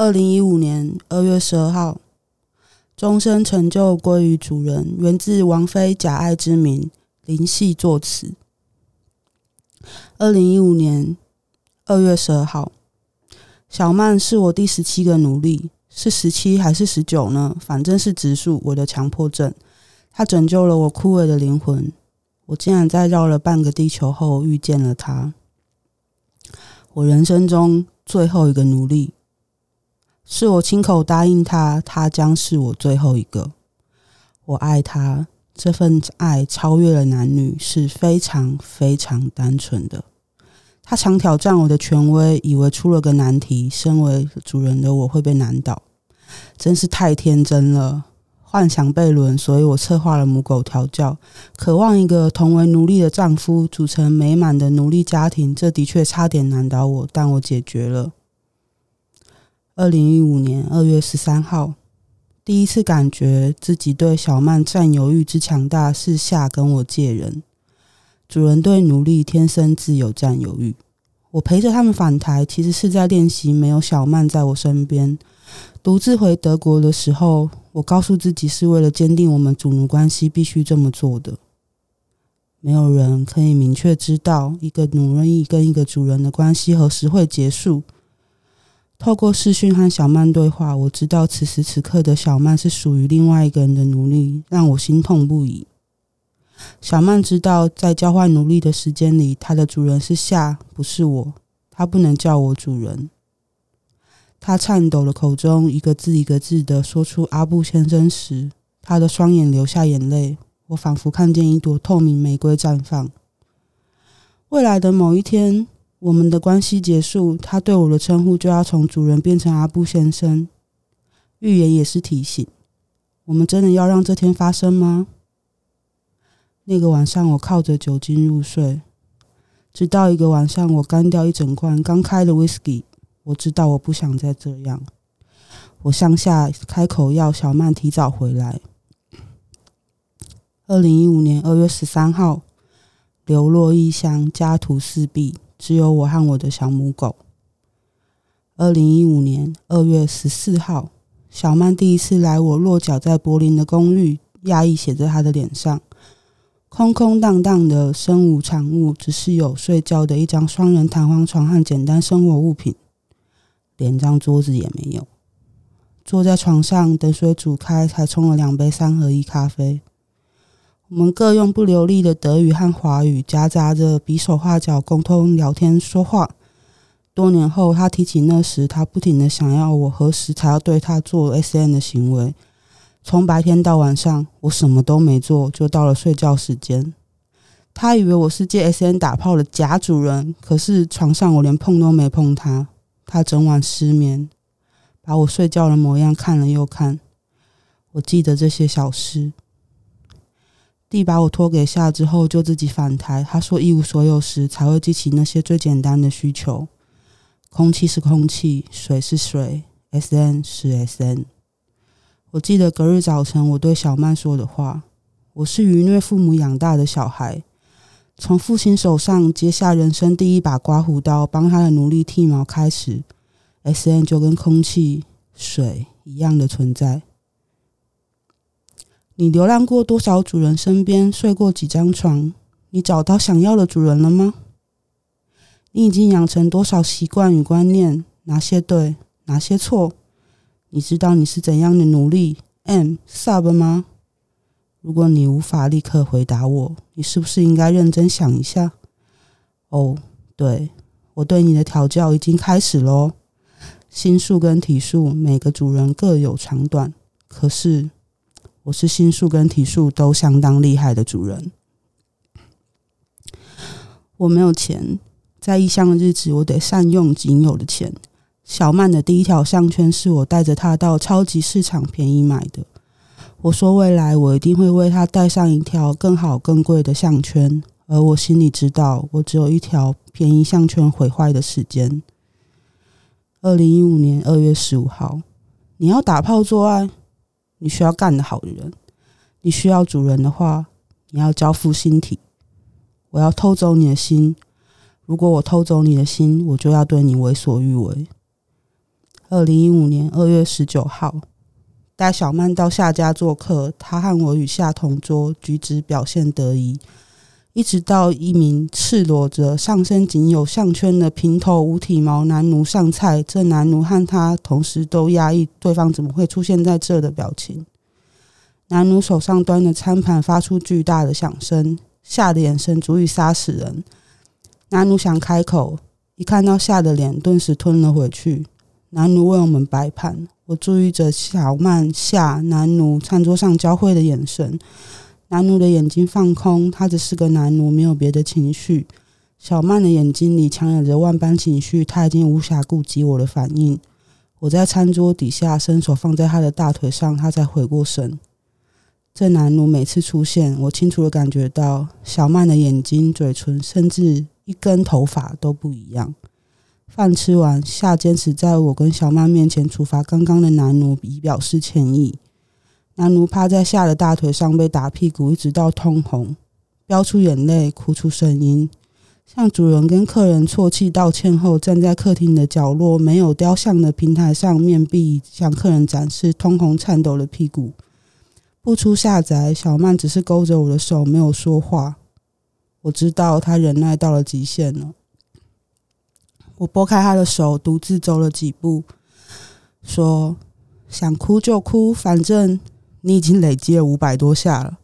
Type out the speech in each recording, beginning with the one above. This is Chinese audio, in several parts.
二零一五年二月十二号，终身成就归于主人，源自王菲假爱之名，林夕作词。二零一五年二月十二号，小曼是我第十七个奴隶，是十七还是十九呢？反正是直数，我的强迫症。他拯救了我枯萎的灵魂，我竟然在绕了半个地球后遇见了他，我人生中最后一个奴隶。是我亲口答应他，他将是我最后一个。我爱他，这份爱超越了男女，是非常非常单纯的。他常挑战我的权威，以为出了个难题，身为主人的我会被难倒，真是太天真了。幻想被轮，所以我策划了母狗调教，渴望一个同为奴隶的丈夫，组成美满的奴隶家庭。这的确差点难倒我，但我解决了。二零一五年二月十三号，第一次感觉自己对小曼占有欲之强大，是下跟我借人。主人对奴隶天生自有占有欲。我陪着他们返台，其实是在练习没有小曼在我身边。独自回德国的时候，我告诉自己是为了坚定我们主奴关系必须这么做的。没有人可以明确知道一个奴隶跟一个主人的关系何时会结束。透过视讯和小曼对话，我知道此时此刻的小曼是属于另外一个人的奴隶，让我心痛不已。小曼知道，在交换奴隶的时间里，她的主人是夏，不是我，她不能叫我主人。她颤抖的口中，一个字一个字的说出“阿布先生”时，她的双眼流下眼泪，我仿佛看见一朵透明玫瑰绽放。未来的某一天。我们的关系结束，他对我的称呼就要从主人变成阿布先生。预言也是提醒，我们真的要让这天发生吗？那个晚上，我靠着酒精入睡，直到一个晚上，我干掉一整罐刚开的威士忌。我知道我不想再这样，我向下开口要小曼提早回来。二零一五年二月十三号，流落异乡，家徒四壁。只有我和我的小母狗。二零一五年二月十四号，小曼第一次来我落脚在柏林的公寓，压抑写在她的脸上，空空荡荡的，身无长物，只是有睡觉的一张双人弹簧床和简单生活物品，连张桌子也没有。坐在床上等水煮开，才冲了两杯三合一咖啡。我们各用不流利的德语和华语夹杂着比手画脚沟通聊天说话。多年后，他提起那时，他不停地想要我何时才要对他做 S N 的行为。从白天到晚上，我什么都没做，就到了睡觉时间。他以为我是借 S N 打炮的假主人，可是床上我连碰都没碰他。他整晚失眠，把我睡觉的模样看了又看。我记得这些小事。弟把我托给下之后，就自己返台。他说一无所有时，才会记起那些最简单的需求：空气是空气，水是水，SN 是 SN。我记得隔日早晨我对小曼说的话：“我是愚虐父母养大的小孩，从父亲手上接下人生第一把刮胡刀，帮他的奴隶剃毛开始，SN 就跟空气、水一样的存在。”你流浪过多少主人身边，睡过几张床？你找到想要的主人了吗？你已经养成多少习惯与观念？哪些对，哪些错？你知道你是怎样的努力 M sub 吗？如果你无法立刻回答我，你是不是应该认真想一下？哦，对，我对你的调教已经开始喽。心术跟体术，每个主人各有长短，可是。我是心术跟体术都相当厉害的主人。我没有钱，在异乡的日子，我得善用仅有的钱。小曼的第一条项圈是我带着她到超级市场便宜买的。我说未来我一定会为她戴上一条更好更贵的项圈，而我心里知道，我只有一条便宜项圈毁坏的时间。二零一五年二月十五号，你要打炮做爱？你需要干得好的人，你需要主人的话，你要交付心体。我要偷走你的心，如果我偷走你的心，我就要对你为所欲为。二零一五年二月十九号，带小曼到夏家做客，她和我与夏同桌，举止表现得宜。一直到一名赤裸着上身仅有项圈的平头无体毛男奴上菜，这男奴和他同时都压抑对方怎么会出现在这的表情。男奴手上端的餐盘发出巨大的响声，夏的眼神足以杀死人。男奴想开口，一看到夏的脸，顿时吞了回去。男奴为我们摆盘，我注意着小曼、夏、男奴餐桌上交汇的眼神。男奴的眼睛放空，他只是个男奴，没有别的情绪。小曼的眼睛里强忍着万般情绪，他已经无暇顾及我的反应。我在餐桌底下伸手放在他的大腿上，他才回过神。这男奴每次出现，我清楚地感觉到小曼的眼睛、嘴唇，甚至一根头发都不一样。饭吃完，夏坚持在我跟小曼面前处罚刚刚的男奴，以表示歉意。男奴趴在夏的大腿上，被打屁股，一直到通红，飙出眼泪，哭出声音，向主人跟客人啜泣道歉后，站在客厅的角落没有雕像的平台上，面壁向客人展示通红颤抖的屁股。不出下宅，小曼只是勾着我的手，没有说话。我知道她忍耐到了极限了。我拨开她的手，独自走了几步，说：“想哭就哭，反正……”你已经累积了五百多下了。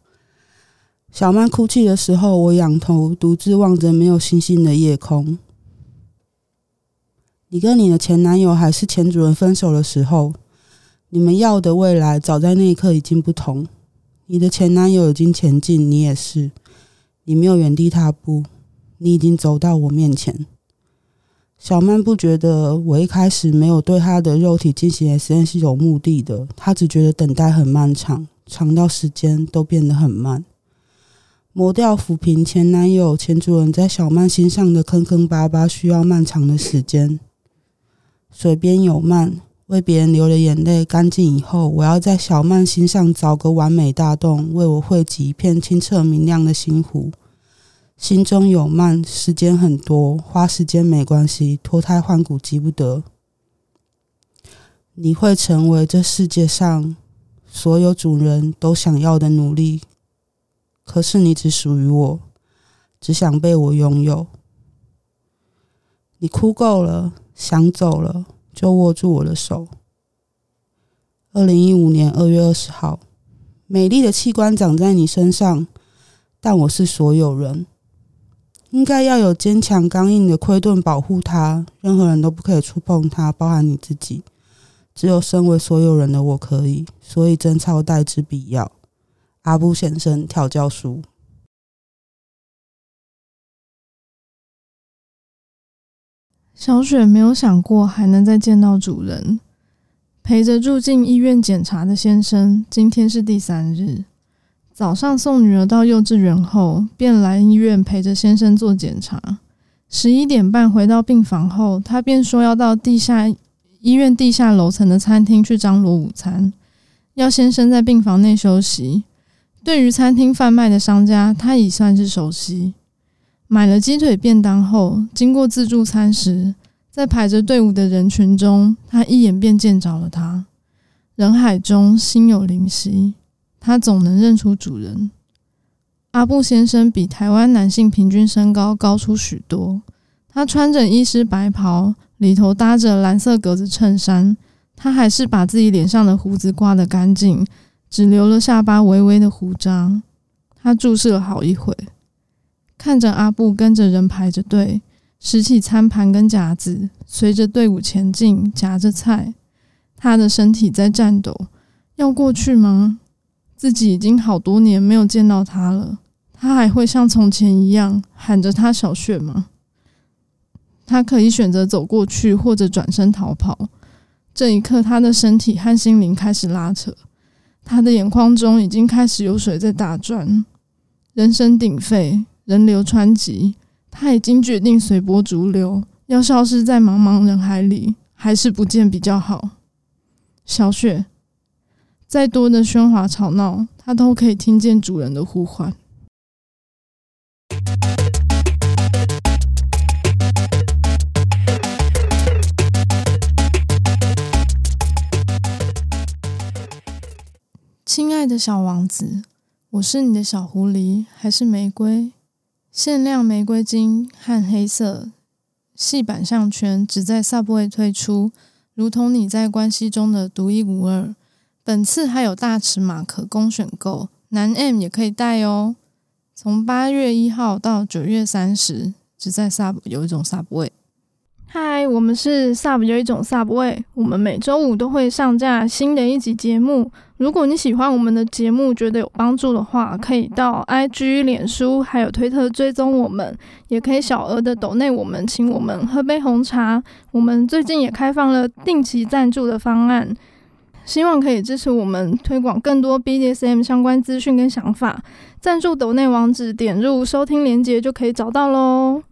小曼哭泣的时候，我仰头独自望着没有星星的夜空。你跟你的前男友还是前主人分手的时候，你们要的未来早在那一刻已经不同。你的前男友已经前进，你也是。你没有原地踏步，你已经走到我面前。小曼不觉得我一开始没有对她的肉体进行 SM 是有目的的，她只觉得等待很漫长，长到时间都变得很慢。磨掉抚平前男友、前主人在小曼心上的坑坑巴巴，需要漫长的时间。水边有曼，为别人流了眼泪干净以后，我要在小曼心上凿个完美大洞，为我汇集一片清澈明亮的心湖。心中有慢，时间很多，花时间没关系，脱胎换骨急不得。你会成为这世界上所有主人都想要的奴隶，可是你只属于我，只想被我拥有。你哭够了，想走了，就握住我的手。二零一五年二月二十号，美丽的器官长在你身上，但我是所有人。应该要有坚强刚硬的盔盾保护它，任何人都不可以触碰它，包含你自己。只有身为所有人的我可以，所以贞操带之必要。阿布先生调教书。小雪没有想过还能再见到主人，陪着住进医院检查的先生，今天是第三日。早上送女儿到幼稚园后，便来医院陪着先生做检查。十一点半回到病房后，他便说要到地下医院地下楼层的餐厅去张罗午餐，要先生在病房内休息。对于餐厅贩卖的商家，他已算是熟悉。买了鸡腿便当后，经过自助餐时，在排着队伍的人群中，他一眼便见着了他。人海中心有灵犀。他总能认出主人。阿布先生比台湾男性平均身高高出许多。他穿着医师白袍，里头搭着蓝色格子衬衫。他还是把自己脸上的胡子刮得干净，只留了下巴微微的胡渣。他注视了好一会，看着阿布跟着人排着队，拾起餐盘跟夹子，随着队伍前进，夹着菜。他的身体在颤抖，要过去吗？自己已经好多年没有见到他了，他还会像从前一样喊着他小雪吗？他可以选择走过去，或者转身逃跑。这一刻，他的身体和心灵开始拉扯，他的眼眶中已经开始有水在打转。人声鼎沸，人流湍急，他已经决定随波逐流，要消失在茫茫人海里，还是不见比较好。小雪。再多的喧哗吵闹，它都可以听见主人的呼唤。亲爱的小王子，我是你的小狐狸，还是玫瑰？限量玫瑰金和黑色细板项圈只在 Subway 推出，如同你在关系中的独一无二。本次还有大尺码可供选购，男 M 也可以戴哦。从八月一号到九月三十，只在 Sub 有一种 Subway。嗨，我们是 Sub 有一种 Subway，我们每周五都会上架新的一集节目。如果你喜欢我们的节目，觉得有帮助的话，可以到 IG、脸书还有推特追踪我们，也可以小额的抖内我们，请我们喝杯红茶。我们最近也开放了定期赞助的方案，希望可以支持我们推广更多 BDSM 相关资讯跟想法。赞助抖内网址点入收听链接就可以找到喽。